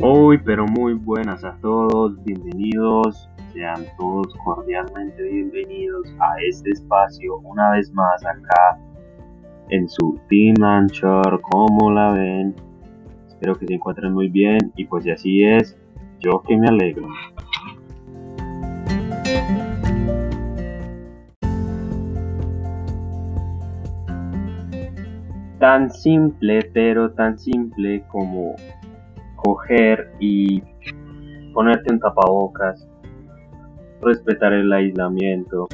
Muy, pero muy buenas a todos, bienvenidos, sean todos cordialmente bienvenidos a este espacio una vez más acá en su Team Anchor, como la ven, espero que se encuentren muy bien y pues si así es, yo que me alegro. Tan simple, pero tan simple como coger y ponerte un tapabocas, respetar el aislamiento.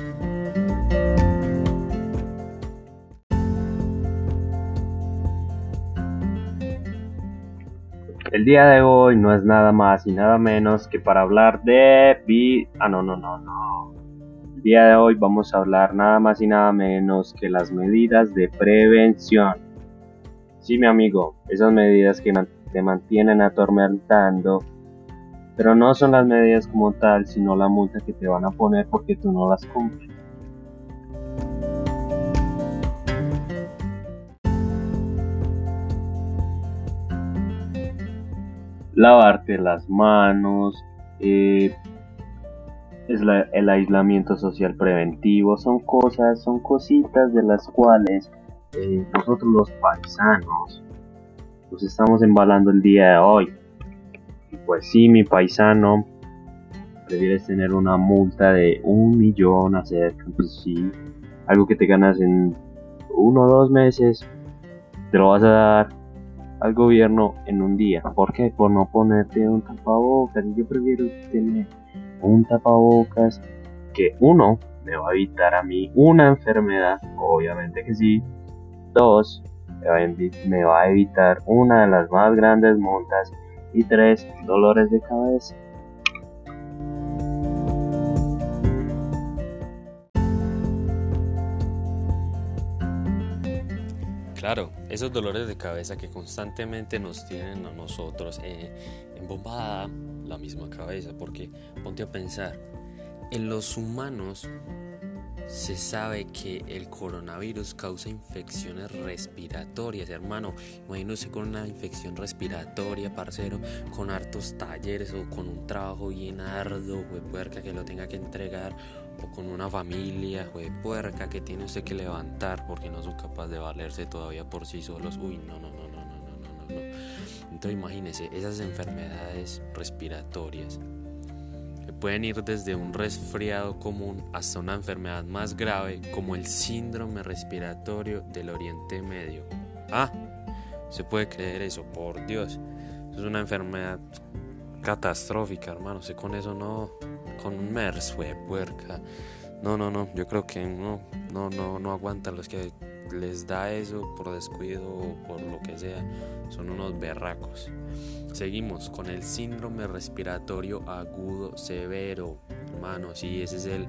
El día de hoy no es nada más y nada menos que para hablar de... Ah, no, no, no, no. El día de hoy vamos a hablar nada más y nada menos que las medidas de prevención. Sí, mi amigo, esas medidas que te mantienen atormentando, pero no son las medidas como tal, sino la multa que te van a poner porque tú no las cumples. Lavarte las manos, eh, es el aislamiento social preventivo, son cosas, son cositas de las cuales eh, nosotros los paisanos nos estamos embalando el día de hoy. Pues sí, mi paisano, prefieres tener una multa de un millón acerca, pues sí, algo que te ganas en uno o dos meses, te lo vas a dar al gobierno en un día. ¿Por qué? Por no ponerte un tapabocas. Yo prefiero tener un tapabocas que uno me va a evitar a mí una enfermedad, obviamente que sí, Dos, me va a evitar una de las más grandes multas. Y tres, dolores de cabeza. Claro, esos dolores de cabeza que constantemente nos tienen a nosotros eh, embombada la misma cabeza, porque ponte a pensar, en los humanos se sabe que el coronavirus causa infecciones respiratorias, hermano. Imagínese con una infección respiratoria, parcero, con hartos talleres o con un trabajo bien arduo, puerca, que lo tenga que entregar, o con una familia, puerca, que tiene usted que levantar porque no son capaz de valerse todavía por sí solos. Uy, no, no, no, no, no, no, no, no. Entonces imagínese esas enfermedades respiratorias pueden ir desde un resfriado común hasta una enfermedad más grave como el síndrome respiratorio del Oriente Medio. Ah, se puede creer eso, por Dios. Es una enfermedad catastrófica, hermano. Si con eso no, con un MERS, puerca. No, no, no, yo creo que no, no, no, no aguantan los que les da eso por descuido o por lo que sea. Son unos berracos. Seguimos con el síndrome respiratorio agudo severo. Hermano, sí, ese es el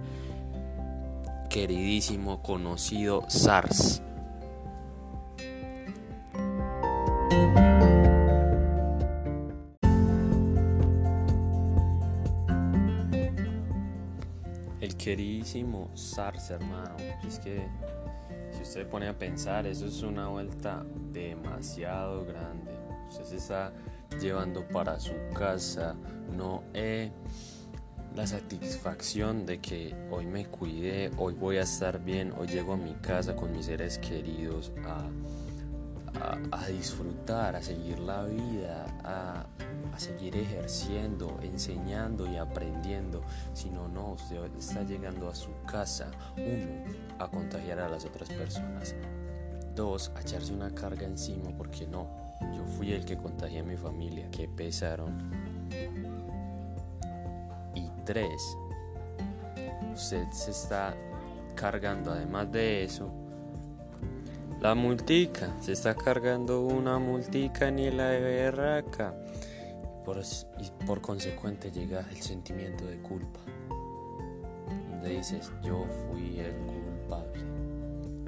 queridísimo conocido SARS. El queridísimo SARS, hermano. Es que si usted pone a pensar, eso es una vuelta demasiado grande. Usted se llevando para su casa, no eh, la satisfacción de que hoy me cuidé, hoy voy a estar bien, hoy llego a mi casa con mis seres queridos a, disfrutar, a seguir la vida, a, a, seguir ejerciendo, enseñando y aprendiendo, sino no, usted está llegando a su casa, uno, a contagiar a las otras personas, dos, a echarse una carga encima porque no, yo fui el que contagié a mi familia, que pesaron. Y tres, usted se está cargando, además de eso, la multica. Se está cargando una multica ni la de berraca. Por, y por consecuente llega el sentimiento de culpa. Donde dices, yo fui el culpable.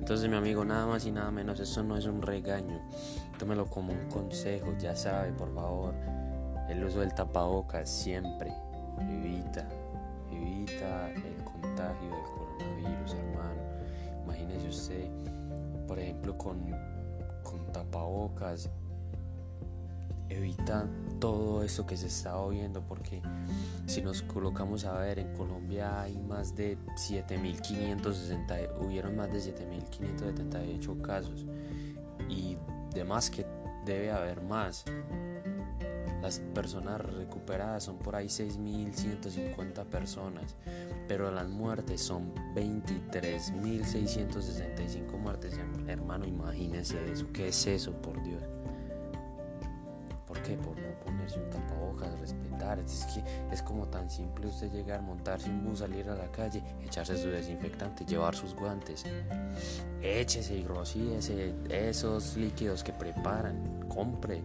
Entonces mi amigo, nada más y nada menos, eso no es un regaño. Tómelo como un consejo, ya sabe, por favor. El uso del tapabocas siempre evita, evita el contagio del coronavirus, hermano. Imagínese usted, por ejemplo, con, con tapabocas evita todo esto que se está oyendo porque si nos colocamos a ver en Colombia hay más de 7560 hubieron más de 7578 casos y demás que debe haber más las personas recuperadas son por ahí 6.150 personas, pero las muertes son 23.665 muertes. Hermano, imagínense eso. ¿Qué es eso, por Dios? ¿Por qué? Por no ponerse un tapabocas, respetar. Es que es como tan simple usted llegar, montarse un bus, salir a la calle, echarse su desinfectante, llevar sus guantes. Échese y rocíese esos líquidos que preparan. Compre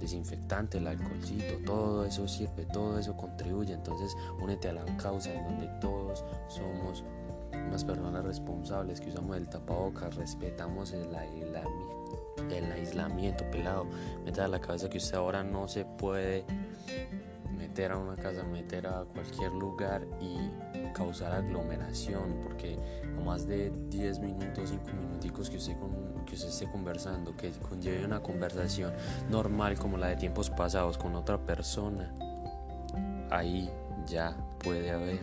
desinfectante, el alcoholcito, todo eso sirve, todo eso contribuye. Entonces, únete a la causa en donde todos somos unas personas responsables que usamos el tapabocas, respetamos el, aislamiento, pelado. Meta a la cabeza que usted ahora no se puede meter a una casa, meter a cualquier lugar y causar aglomeración, porque a más de 10 minutos, 5 minuticos que usted, que usted esté conversando, que conlleve una conversación normal como la de tiempos pasados con otra persona, ahí ya puede haber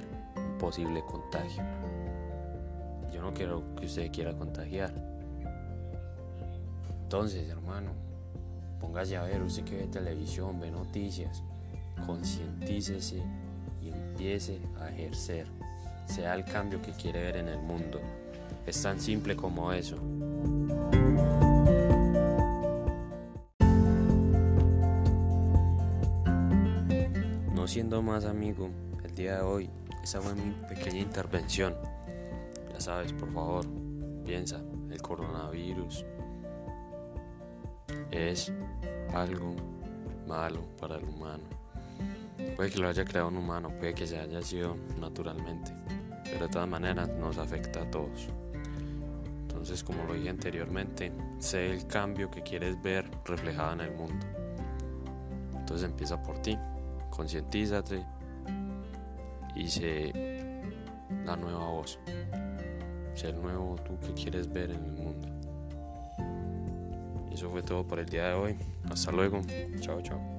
posible contagio. No quiero que usted quiera contagiar. Entonces, hermano, póngase a ver, usted que ve televisión, ve noticias, concientícese y empiece a ejercer, sea el cambio que quiere ver en el mundo. Es tan simple como eso. No siendo más amigo, el día de hoy, esa fue mi pequeña intervención. Ya sabes, por favor, piensa, el coronavirus es algo malo para el humano. Puede que lo haya creado un humano, puede que se haya sido naturalmente, pero de todas maneras nos afecta a todos. Entonces, como lo dije anteriormente, sé el cambio que quieres ver reflejado en el mundo. Entonces empieza por ti, concientízate y sé la nueva voz. Sé el nuevo tú que quieres ver en el mundo. Y eso fue todo por el día de hoy. Hasta luego. Chao, chao.